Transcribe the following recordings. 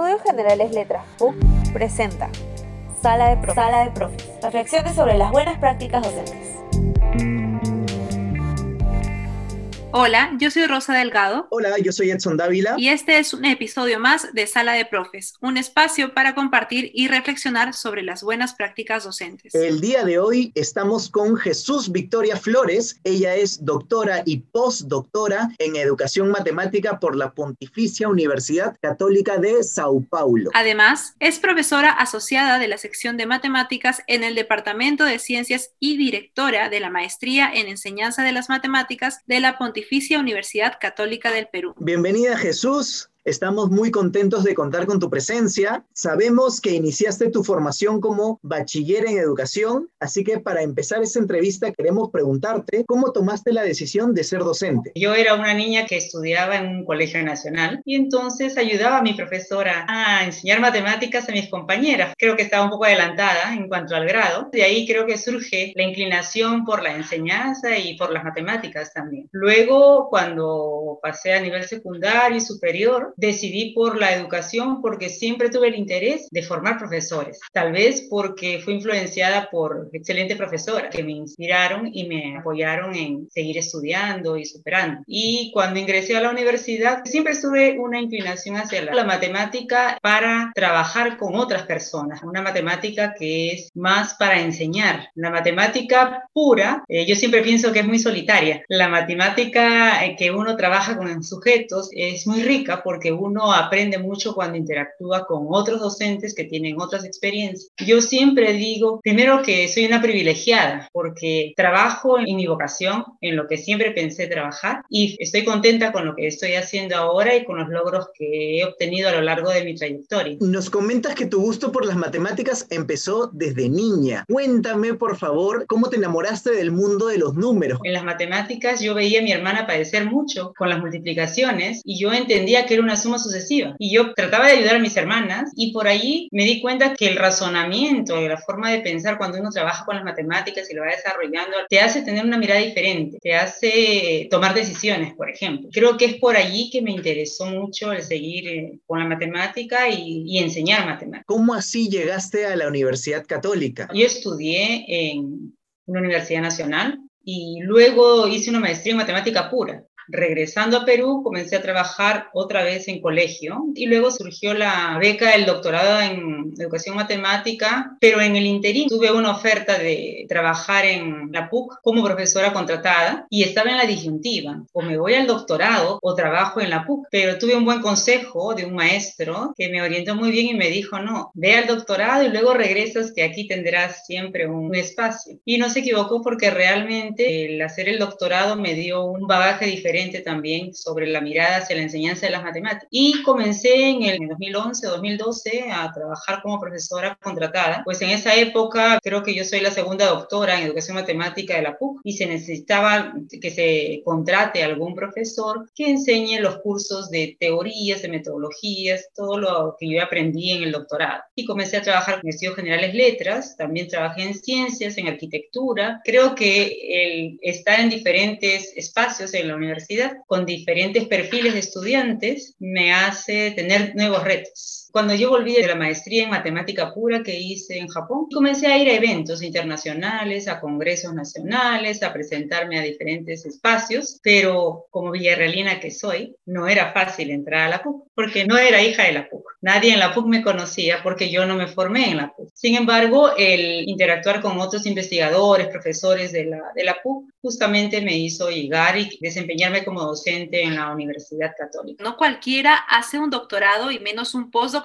Estudios Generales Letras PUC presenta Sala de Profes. Sala de Profes. Reflexiones sobre las buenas prácticas docentes. Hola, yo soy Rosa Delgado. Hola, yo soy Edson Dávila. Y este es un episodio más de Sala de Profes, un espacio para compartir y reflexionar sobre las buenas prácticas docentes. El día de hoy estamos con Jesús Victoria Flores. Ella es doctora y postdoctora en Educación Matemática por la Pontificia Universidad Católica de Sao Paulo. Además, es profesora asociada de la sección de matemáticas en el Departamento de Ciencias y directora de la Maestría en Enseñanza de las Matemáticas de la Pontificia Universidad Católica del Perú. Bienvenida Jesús. Estamos muy contentos de contar con tu presencia. Sabemos que iniciaste tu formación como bachiller en educación, así que para empezar esta entrevista queremos preguntarte cómo tomaste la decisión de ser docente. Yo era una niña que estudiaba en un colegio nacional y entonces ayudaba a mi profesora a enseñar matemáticas a mis compañeras. Creo que estaba un poco adelantada en cuanto al grado. De ahí creo que surge la inclinación por la enseñanza y por las matemáticas también. Luego, cuando pasé a nivel secundario y superior, decidí por la educación porque siempre tuve el interés de formar profesores. Tal vez porque fui influenciada por excelentes profesoras que me inspiraron y me apoyaron en seguir estudiando y superando. Y cuando ingresé a la universidad, siempre tuve una inclinación hacia la, matemática para trabajar con otras personas, una matemática que es más para enseñar. La matemática pura, eh, yo siempre pienso que es muy solitaria. La matemática eh, que uno trabaja con sujetos es muy rica porque porque uno aprende mucho cuando interactúa con otros docentes que tienen otras experiencias. Yo siempre digo, primero que soy una privilegiada porque trabajo en mi vocación, en lo que siempre pensé trabajar y estoy contenta con lo que estoy haciendo ahora y con los logros que he obtenido a lo largo de mi trayectoria. Nos comentas que tu gusto por las matemáticas empezó desde niña. Cuéntame, por favor, cómo te enamoraste del mundo de los números. En las matemáticas yo veía a mi hermana padecer mucho con las multiplicaciones y yo entendía que era una suma sucesiva. Y yo trataba de ayudar a mis hermanas y por ahí me di cuenta que el razonamiento y la forma de pensar cuando uno trabaja con las matemáticas y lo va desarrollando te hace tener una mirada diferente, te hace tomar decisiones, por ejemplo. Creo que es por allí que me interesó mucho el seguir eh, con la matemática y, y enseñar matemáticas. ¿Cómo así llegaste a la Universidad Católica? Yo estudié en una universidad nacional y luego hice una maestría en matemática pura regresando a Perú, comencé a trabajar otra vez en colegio y luego surgió la beca del doctorado en educación matemática, pero en el interín tuve una oferta de trabajar en la PUC como profesora contratada y estaba en la disyuntiva, o me voy al doctorado o trabajo en la PUC, pero tuve un buen consejo de un maestro que me orientó muy bien y me dijo, no, ve al doctorado y luego regresas que aquí tendrás siempre un espacio. Y no se equivocó porque realmente el hacer el doctorado me dio un bagaje diferente también sobre la mirada hacia la enseñanza de las matemáticas. Y comencé en el 2011, 2012 a trabajar como profesora contratada. Pues en esa época creo que yo soy la segunda doctora en educación matemática de la PUC y se necesitaba que se contrate algún profesor que enseñe los cursos de teorías, de metodologías, todo lo que yo aprendí en el doctorado. Y comencé a trabajar en estudios generales letras, también trabajé en ciencias, en arquitectura. Creo que el estar en diferentes espacios en la universidad con diferentes perfiles de estudiantes me hace tener nuevos retos. Cuando yo volví de la maestría en matemática pura que hice en Japón, comencé a ir a eventos internacionales, a congresos nacionales, a presentarme a diferentes espacios, pero como villarrealina que soy, no era fácil entrar a la PUC, porque no era hija de la PUC. Nadie en la PUC me conocía porque yo no me formé en la PUC. Sin embargo, el interactuar con otros investigadores, profesores de la, de la PUC, justamente me hizo llegar y desempeñarme como docente en la Universidad Católica. No cualquiera hace un doctorado y menos un postdoctorado.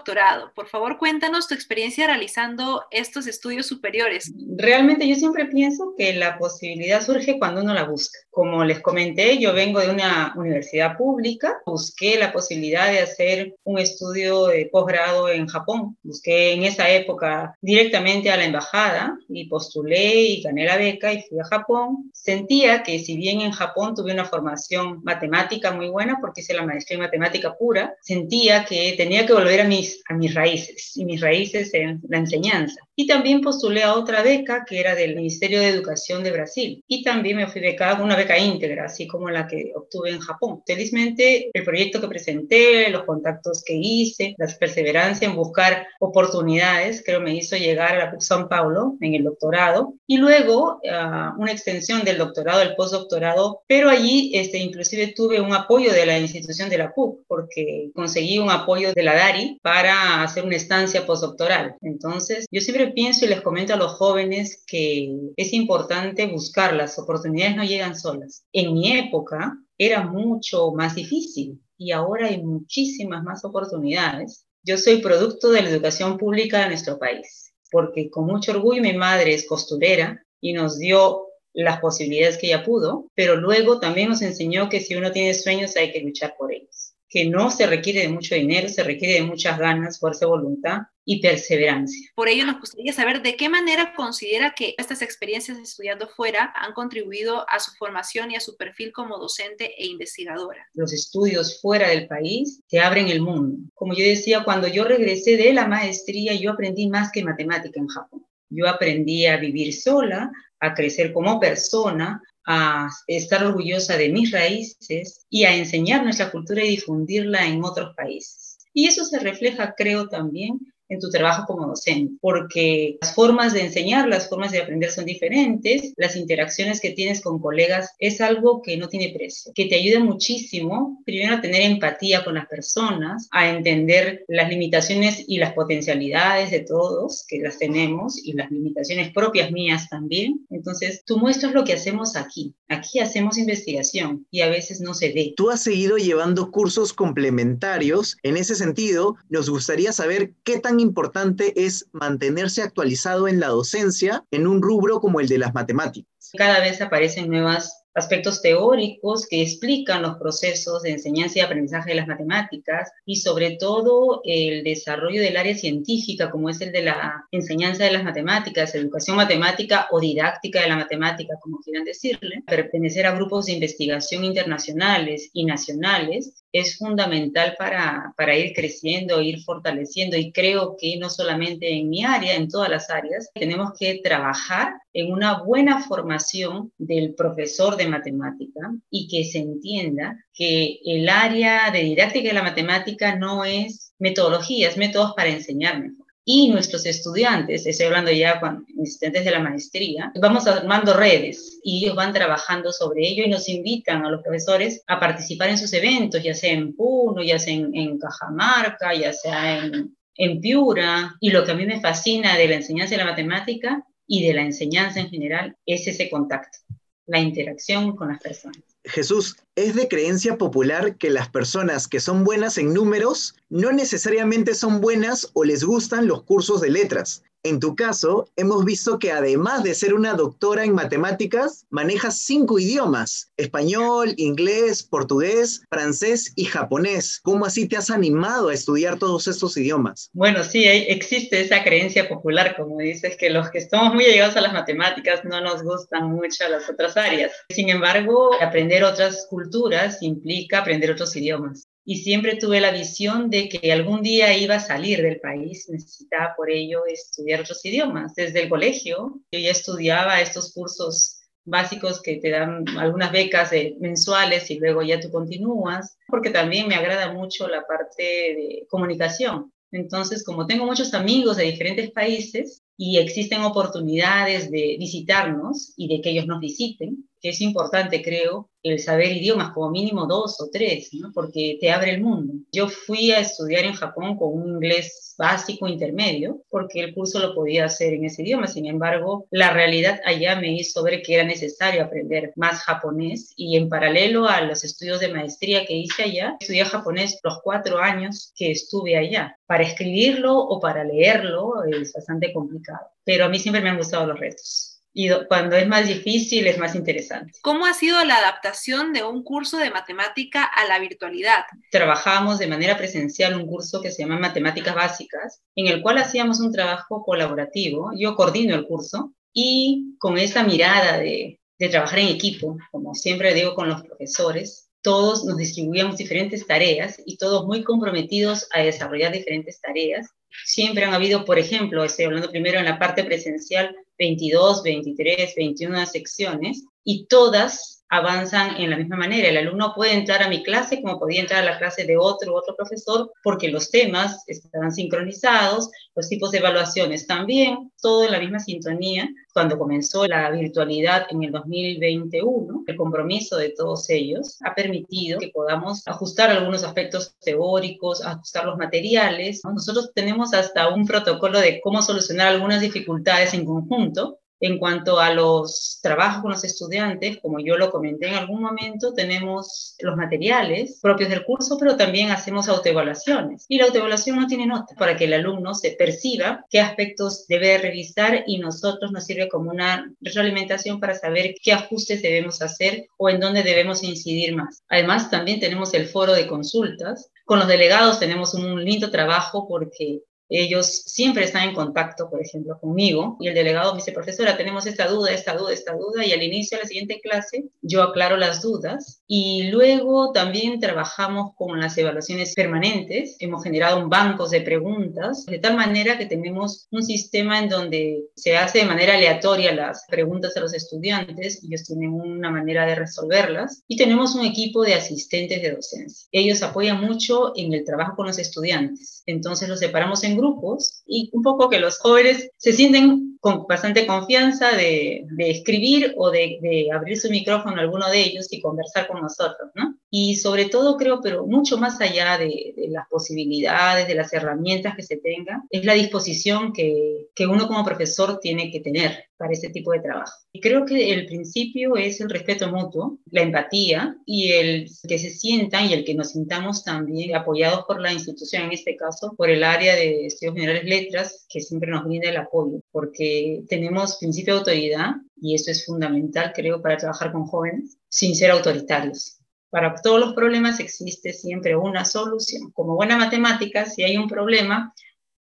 Por favor, cuéntanos tu experiencia realizando estos estudios superiores. Realmente yo siempre pienso que la posibilidad surge cuando uno la busca. Como les comenté, yo vengo de una universidad pública, busqué la posibilidad de hacer un estudio de posgrado en Japón. Busqué en esa época directamente a la embajada y postulé y gané la beca y fui a Japón. Sentía que si bien en Japón tuve una formación matemática muy buena porque hice la maestría en matemática pura, sentía que tenía que volver a a mis raíces y mis raíces en la enseñanza. Y también postulé a otra beca que era del Ministerio de Educación de Brasil. Y también me fui becada con una beca íntegra, así como la que obtuve en Japón. Felizmente, el proyecto que presenté, los contactos que hice, la perseverancia en buscar oportunidades, creo me hizo llegar a la San Paulo en el doctorado. Y luego uh, una extensión del doctorado, el postdoctorado, pero allí este, inclusive tuve un apoyo de la institución de la PUC, porque conseguí un apoyo de la DARI para hacer una estancia postdoctoral. Entonces, yo siempre pienso y les comento a los jóvenes que es importante buscar, las oportunidades no llegan solas. En mi época era mucho más difícil y ahora hay muchísimas más oportunidades. Yo soy producto de la educación pública de nuestro país, porque con mucho orgullo mi madre es costurera y nos dio las posibilidades que ella pudo, pero luego también nos enseñó que si uno tiene sueños hay que luchar por ellos que no se requiere de mucho dinero, se requiere de muchas ganas, fuerza de voluntad y perseverancia. Por ello, nos gustaría saber de qué manera considera que estas experiencias estudiando fuera han contribuido a su formación y a su perfil como docente e investigadora. Los estudios fuera del país te abren el mundo. Como yo decía, cuando yo regresé de la maestría, yo aprendí más que matemática en Japón. Yo aprendí a vivir sola, a crecer como persona, a estar orgullosa de mis raíces y a enseñar nuestra cultura y difundirla en otros países. Y eso se refleja, creo, también en tu trabajo como docente, porque las formas de enseñar, las formas de aprender son diferentes, las interacciones que tienes con colegas es algo que no tiene precio, que te ayuda muchísimo, primero a tener empatía con las personas, a entender las limitaciones y las potencialidades de todos, que las tenemos, y las limitaciones propias mías también. Entonces, tú muestras lo que hacemos aquí. Aquí hacemos investigación y a veces no se ve. Tú has seguido llevando cursos complementarios. En ese sentido, nos gustaría saber qué tan importante es mantenerse actualizado en la docencia en un rubro como el de las matemáticas? Cada vez aparecen nuevas aspectos teóricos que explican los procesos de enseñanza y aprendizaje de las matemáticas y sobre todo el desarrollo del área científica como es el de la enseñanza de las matemáticas, educación matemática o didáctica de la matemática, como quieran decirle. Pertenecer a grupos de investigación internacionales y nacionales es fundamental para, para ir creciendo, ir fortaleciendo y creo que no solamente en mi área, en todas las áreas, tenemos que trabajar en una buena formación del profesor de matemática y que se entienda que el área de didáctica de la matemática no es metodologías, métodos para enseñar mejor. Y nuestros estudiantes, estoy hablando ya con estudiantes de la maestría, vamos armando redes y ellos van trabajando sobre ello y nos invitan a los profesores a participar en sus eventos, ya sea en Puno, ya sea en, en Cajamarca, ya sea en, en Piura. Y lo que a mí me fascina de la enseñanza de la matemática y de la enseñanza en general es ese contacto, la interacción con las personas. Jesús, es de creencia popular que las personas que son buenas en números no necesariamente son buenas o les gustan los cursos de letras. En tu caso, hemos visto que además de ser una doctora en matemáticas, manejas cinco idiomas, español, inglés, portugués, francés y japonés. ¿Cómo así te has animado a estudiar todos estos idiomas? Bueno, sí, existe esa creencia popular, como dices, que los que estamos muy llegados a las matemáticas no nos gustan mucho las otras áreas. Sin embargo, aprender otras culturas implica aprender otros idiomas y siempre tuve la visión de que algún día iba a salir del país, necesitaba por ello estudiar otros idiomas. Desde el colegio yo ya estudiaba estos cursos básicos que te dan algunas becas mensuales y luego ya tú continúas, porque también me agrada mucho la parte de comunicación. Entonces, como tengo muchos amigos de diferentes países y existen oportunidades de visitarnos y de que ellos nos visiten, que es importante, creo, el saber idiomas, como mínimo dos o tres, ¿no? porque te abre el mundo. Yo fui a estudiar en Japón con un inglés básico intermedio, porque el curso lo podía hacer en ese idioma. Sin embargo, la realidad allá me hizo ver que era necesario aprender más japonés y en paralelo a los estudios de maestría que hice allá, estudié japonés los cuatro años que estuve allá. Para escribirlo o para leerlo es bastante complicado, pero a mí siempre me han gustado los retos y cuando es más difícil es más interesante. ¿Cómo ha sido la adaptación de un curso de matemática a la virtualidad? Trabajamos de manera presencial un curso que se llama Matemáticas Básicas, en el cual hacíamos un trabajo colaborativo. Yo coordino el curso y con esa mirada de, de trabajar en equipo, como siempre digo con los profesores, todos nos distribuíamos diferentes tareas y todos muy comprometidos a desarrollar diferentes tareas. Siempre han habido, por ejemplo, estoy hablando primero en la parte presencial, 22, 23, 21 secciones, y todas avanzan en la misma manera. El alumno puede entrar a mi clase como podía entrar a la clase de otro otro profesor porque los temas están sincronizados, los tipos de evaluaciones también, todo en la misma sintonía. Cuando comenzó la virtualidad en el 2021, el compromiso de todos ellos ha permitido que podamos ajustar algunos aspectos teóricos, ajustar los materiales. Nosotros tenemos hasta un protocolo de cómo solucionar algunas dificultades en conjunto en cuanto a los trabajos con los estudiantes, como yo lo comenté en algún momento, tenemos los materiales propios del curso, pero también hacemos autoevaluaciones. Y la autoevaluación no tiene nota para que el alumno se perciba qué aspectos debe revisar y nosotros nos sirve como una retroalimentación para saber qué ajustes debemos hacer o en dónde debemos incidir más. Además, también tenemos el foro de consultas. Con los delegados tenemos un lindo trabajo porque ellos siempre están en contacto, por ejemplo, conmigo y el delegado me dice, profesora, tenemos esta duda, esta duda, esta duda y al inicio de la siguiente clase yo aclaro las dudas y luego también trabajamos con las evaluaciones permanentes. Hemos generado un banco de preguntas de tal manera que tenemos un sistema en donde se hace de manera aleatoria las preguntas a los estudiantes, ellos tienen una manera de resolverlas y tenemos un equipo de asistentes de docencia. Ellos apoyan mucho en el trabajo con los estudiantes, entonces los separamos en grupos y un poco que los jóvenes se sienten con bastante confianza de, escribir o de, abrir su micrófono a alguno de ellos y conversar con nosotros, ¿no? Y sobre todo creo, pero mucho más allá de, las posibilidades, de las herramientas que se tengan, es la disposición que, que uno como profesor tiene que tener para ese tipo de trabajo. Y creo que el principio es el respeto mutuo, la empatía y el que se sientan y el que nos sintamos también apoyados por la institución, en este caso por el área de estudios generales letras, que siempre nos brinda el apoyo, porque tenemos principio de autoridad y eso es fundamental, creo, para trabajar con jóvenes, sin ser autoritarios. Para todos los problemas existe siempre una solución. Como buena matemática, si hay un problema,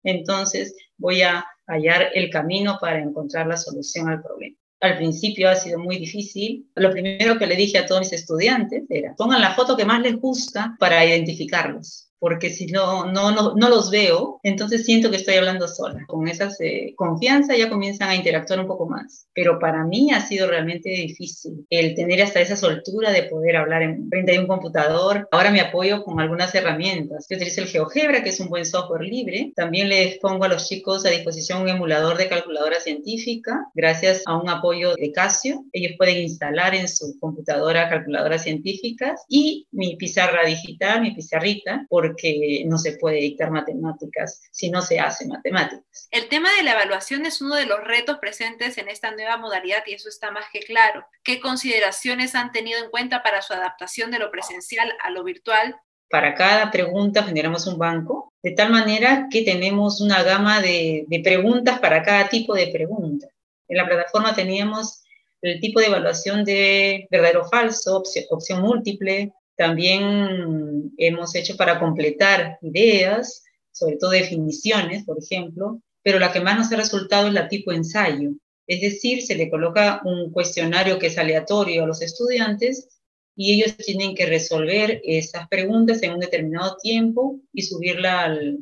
entonces voy a hallar el camino para encontrar la solución al problema. Al principio ha sido muy difícil. Lo primero que le dije a todos mis estudiantes era, pongan la foto que más les gusta para identificarlos porque si no, no, no, los veo, entonces siento que estoy hablando sola. Con esa eh, confianza ya comienzan a interactuar un poco más. Pero para mí ha sido realmente difícil el tener hasta esa soltura de poder hablar en frente de un computador. Ahora me apoyo con algunas herramientas. Yo utilizo el GeoGebra, que es un buen software libre. También les pongo a los chicos a disposición un emulador de calculadora científica. Gracias a un apoyo de Casio, ellos pueden instalar en su computadora calculadoras científicas y mi pizarra digital, mi pizarrita, porque que no se puede dictar matemáticas si no se hace matemáticas. El tema de la evaluación es uno de los retos presentes en esta nueva modalidad y eso está más que claro. ¿Qué consideraciones han tenido en cuenta para su adaptación de lo presencial a lo virtual? Para cada pregunta generamos un banco, de tal manera que tenemos una gama de, preguntas para cada tipo de pregunta. En la plataforma teníamos el tipo de evaluación de verdadero o falso, opción múltiple, también hemos hecho para completar ideas, sobre todo definiciones, por ejemplo, pero la que más nos ha resultado es la tipo ensayo. Es decir, se le coloca un cuestionario que es aleatorio a los estudiantes y ellos tienen que resolver esas preguntas en un determinado tiempo y subirla al,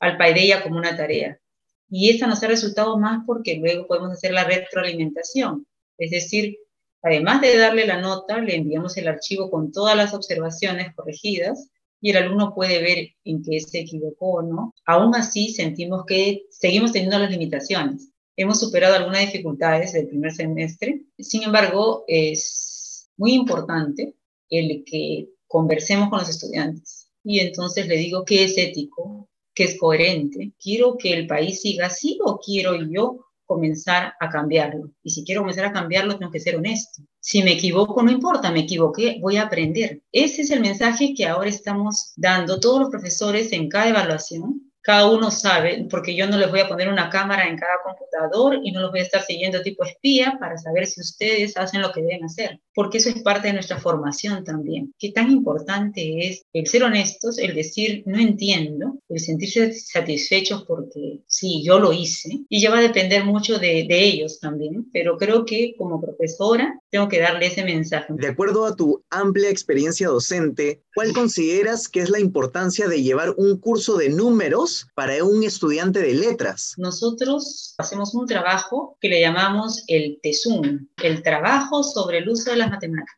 al Paideia como una tarea. Y esta nos ha resultado más porque luego podemos hacer la retroalimentación, es decir, Además de darle la nota, le enviamos el archivo con todas las observaciones corregidas y el alumno puede ver en qué se equivocó o no. Aún así, sentimos que seguimos teniendo las limitaciones. Hemos superado algunas dificultades del primer semestre. Sin embargo, es muy importante el que conversemos con los estudiantes. Y entonces le digo qué es ético, qué es coherente. ¿Quiero que el país siga así o quiero yo comenzar a cambiarlo. Y si quiero comenzar a cambiarlo, tengo que ser honesto. Si me equivoco, no importa, me equivoqué, voy a aprender. Ese es el mensaje que ahora estamos dando todos los profesores en cada evaluación cada uno sabe, porque yo no les voy a poner una cámara en cada computador y no los voy a estar siguiendo tipo espía para saber si ustedes hacen lo que deben hacer, porque eso es parte de nuestra formación también. Qué tan importante es el ser honestos, el decir no entiendo, el sentirse satisfechos porque sí, yo lo hice, y ya va a depender mucho de, de ellos también, pero creo que como profesora tengo que darle ese mensaje. De acuerdo a tu amplia experiencia docente, ¿cuál consideras que es la importancia de llevar un curso de números para un estudiante de letras? Nosotros hacemos un trabajo que le llamamos el TESUM, el trabajo sobre el uso de las matemáticas.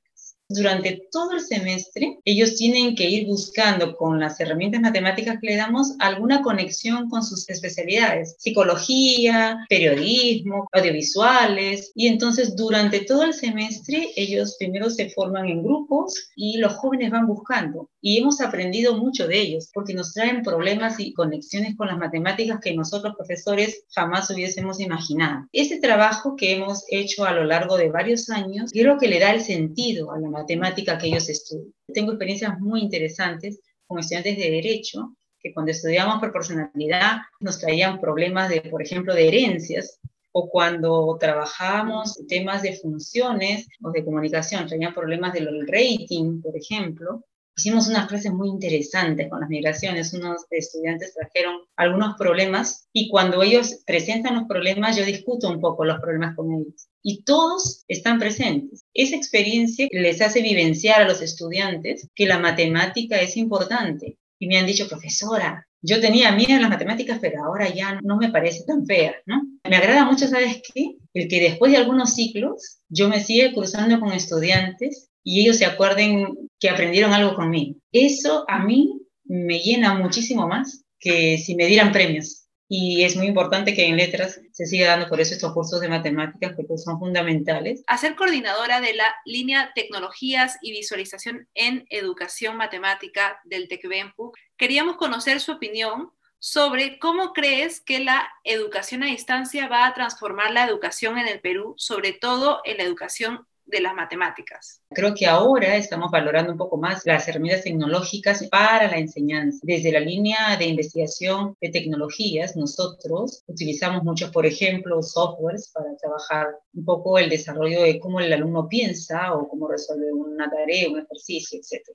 Durante todo el semestre, ellos tienen que ir buscando con las herramientas matemáticas que le damos alguna conexión con sus especialidades, psicología, periodismo, audiovisuales, y entonces durante todo el semestre ellos primero se forman en grupos y los jóvenes van buscando. Y hemos aprendido mucho de ellos porque nos traen problemas y conexiones con las matemáticas que nosotros profesores jamás hubiésemos imaginado. Ese trabajo que hemos hecho a lo largo de varios años, creo que le da el sentido a la matemática que ellos estudian. Tengo experiencias muy interesantes con estudiantes de Derecho que cuando estudiamos proporcionalidad nos traían problemas de, por ejemplo, de herencias, o cuando trabajábamos temas de funciones o de comunicación, traían problemas del rating, por ejemplo. Hicimos unas clases muy interesantes con las migraciones, unos estudiantes trajeron algunos problemas y cuando ellos presentan los problemas yo discuto un poco los problemas con ellos y todos están presentes. Esa experiencia les hace vivenciar a los estudiantes que la matemática es importante. Y me han dicho, profesora, yo tenía miedo en las matemáticas, pero ahora ya no me parece tan fea, ¿no? Me agrada mucho, ¿sabes qué? El que después de algunos ciclos yo me sigue cruzando con estudiantes y ellos se acuerden que aprendieron algo conmigo. Eso a mí me llena muchísimo más que si me dieran premios y es muy importante que en letras se siga dando por eso estos cursos de matemáticas que pues, son fundamentales. A ser coordinadora de la línea Tecnologías y Visualización en Educación Matemática del TECBEMPU, queríamos conocer su opinión sobre cómo crees que la educación a distancia va a transformar la educación en el Perú, sobre todo en la educación de las matemáticas. Creo que ahora estamos valorando un poco más las herramientas tecnológicas para la enseñanza. Desde la línea de investigación de tecnologías, nosotros utilizamos muchos, por ejemplo, softwares para trabajar un poco el desarrollo de cómo el alumno piensa o cómo resuelve una tarea, un ejercicio, etc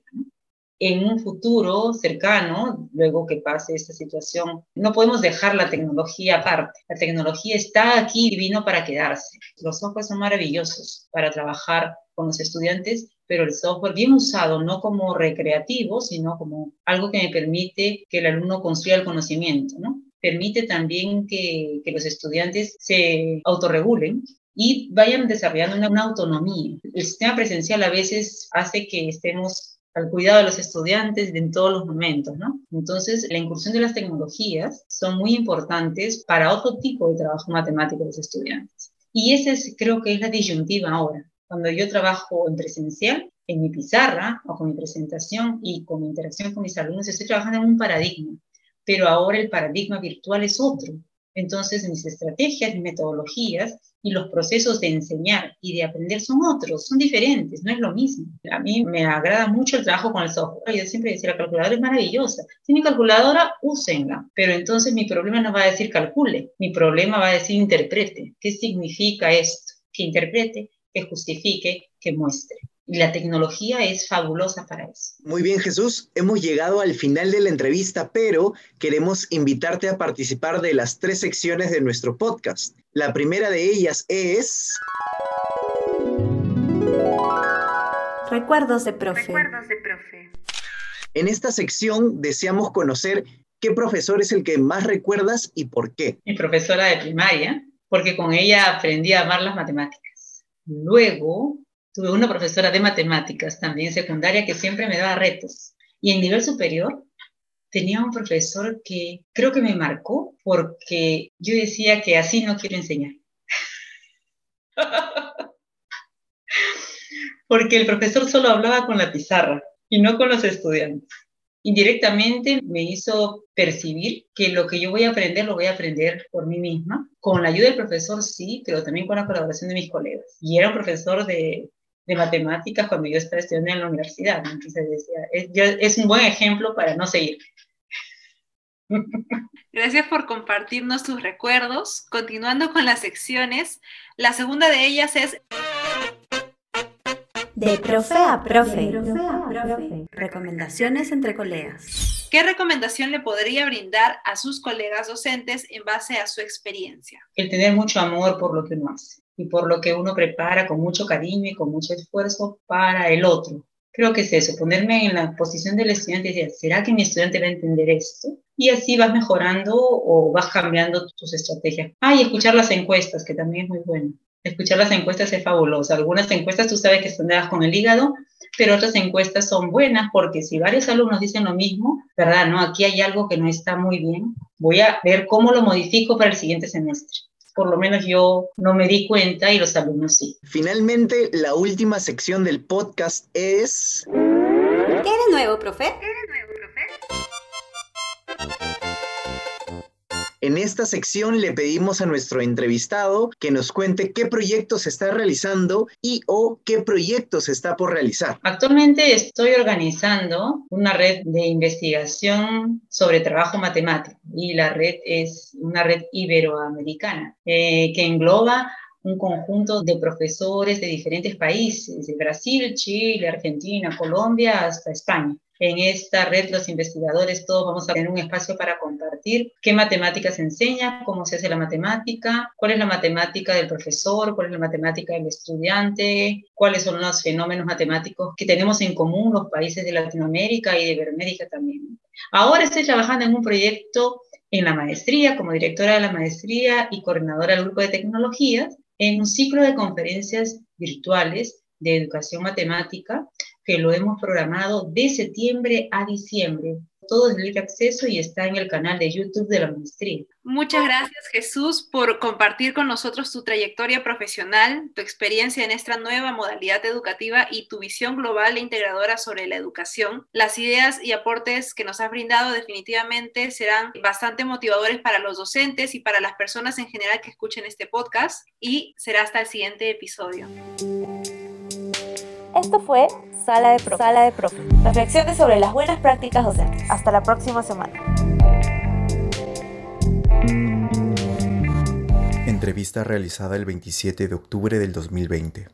en un futuro cercano, luego que pase esta situación, no podemos dejar la tecnología aparte. La tecnología está aquí y vino para quedarse. Los softwares son maravillosos para trabajar con los estudiantes, pero el software bien usado, no como recreativo, sino como algo que me permite que el alumno construya el conocimiento, ¿no? Permite también que, que los estudiantes se autorregulen y vayan desarrollando una, una autonomía. El sistema presencial a veces hace que estemos al cuidado de los estudiantes en todos los momentos, ¿no? Entonces, la incursión de las tecnologías son muy importantes para otro tipo de trabajo matemático de los estudiantes. Y ese es, creo que es la disyuntiva ahora. Cuando yo trabajo en presencial, en mi pizarra o con mi presentación y con mi interacción con mis alumnos, estoy trabajando en un paradigma, pero ahora el paradigma virtual es otro. Entonces, mis estrategias, mis metodologías y los procesos de enseñar y de aprender son otros, son diferentes, no es lo mismo. A mí me agrada mucho el trabajo con el software. Yo siempre decía, la calculadora es maravillosa. Si mi calculadora, úsenla. Pero entonces mi problema no va a decir calcule, mi problema va a decir interprete. ¿Qué significa esto? Que interprete, que justifique, que muestre. Y la tecnología es fabulosa para eso. Muy bien, Jesús. Hemos llegado al final de la entrevista, pero queremos invitarte a participar de las tres secciones de nuestro podcast. La primera de ellas es... Recuerdos de profe. Recuerdos de profe. En esta sección deseamos conocer qué profesor es el que más recuerdas y por qué. Mi profesora de primaria, porque con ella aprendí a amar las matemáticas. Luego Tuve una profesora de matemáticas también secundaria que siempre me daba retos. Y en nivel superior tenía un profesor que creo que me marcó porque yo decía que así no quiero enseñar. porque el profesor solo hablaba con la pizarra y no con los estudiantes. Indirectamente me hizo percibir que lo que yo voy a aprender lo voy a aprender por mí misma, con la ayuda del profesor sí, pero también con la colaboración de mis colegas. Y era un profesor de de matemáticas cuando yo estaba estudiando en la universidad. Entonces decía, es, un buen ejemplo para no seguir. Gracias por compartirnos tus recuerdos. Continuando con las secciones, la segunda de ellas es... De profe a profe. Recomendaciones entre colegas. ¿Qué recomendación le podría brindar a sus colegas docentes en base a su experiencia? El tener mucho amor por lo que uno hace y por lo que uno prepara con mucho cariño y con mucho esfuerzo para el otro. Creo que es eso, ponerme en la posición del estudiante y decir, ¿será que mi estudiante va a entender esto? Y así vas mejorando o vas cambiando tus estrategias. Ah, y escuchar las encuestas, que también es muy bueno. Escuchar las encuestas es fabuloso. Algunas encuestas tú sabes que están dadas con el hígado, pero otras encuestas son buenas porque si varios alumnos dicen lo mismo, ¿verdad? No, aquí hay algo que no está muy bien. Voy a ver cómo lo modifico para el siguiente semestre por lo menos yo no me di cuenta y los alumnos sí. Finalmente, la última sección del podcast es... ¿Qué de nuevo, profe? ¿Qué de nuevo, profe? En esta sección le pedimos a nuestro entrevistado que nos cuente qué proyectos está realizando y o qué proyectos está por realizar. Actualmente estoy organizando una red de investigación sobre trabajo matemático y la red es una red iberoamericana eh, que engloba un conjunto de profesores de diferentes países, de Brasil, Chile, Argentina, Colombia, hasta España. En esta red los investigadores todos vamos a tener un espacio para compartir qué matemáticas se enseña, cómo se hace la matemática, cuál es la matemática del profesor, cuál es la matemática del estudiante, cuáles son los fenómenos matemáticos que tenemos en común los países de Latinoamérica y de Iberoamérica también. Ahora estoy trabajando en un proyecto en la maestría, como directora de la maestría y coordinadora del grupo de tecnologías, en un ciclo de conferencias virtuales de educación matemática que lo hemos programado de septiembre a diciembre. Todo es libre acceso y está en el canal de YouTube de la maestría. Muchas gracias Jesús por compartir con nosotros tu trayectoria profesional, tu experiencia en esta nueva modalidad educativa y tu visión global e integradora sobre la educación. Las ideas y aportes que nos has brindado definitivamente serán bastante motivadores para los docentes y para las personas en general que escuchen este podcast y será hasta el siguiente episodio. Esto fue Sala de Profe. Sala de Profe. Reflexiones sobre las buenas prácticas docentes. Hasta la próxima semana. Entrevista realizada el 27 de octubre del 2020.